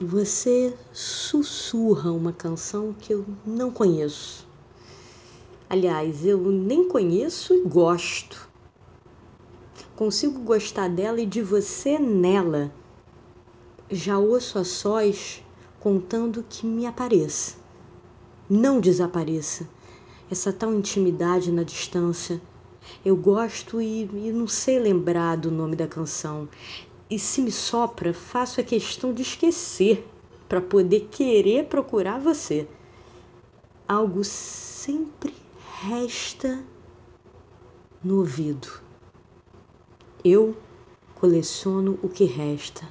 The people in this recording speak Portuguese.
Você sussurra uma canção que eu não conheço. Aliás, eu nem conheço e gosto. Consigo gostar dela e de você nela. Já ouço a sós contando que me apareça. Não desapareça. Essa tal intimidade na distância. Eu gosto e, e não sei lembrar do nome da canção. E se me sopra, faço a questão de esquecer para poder querer procurar você. Algo sempre resta no ouvido. Eu coleciono o que resta.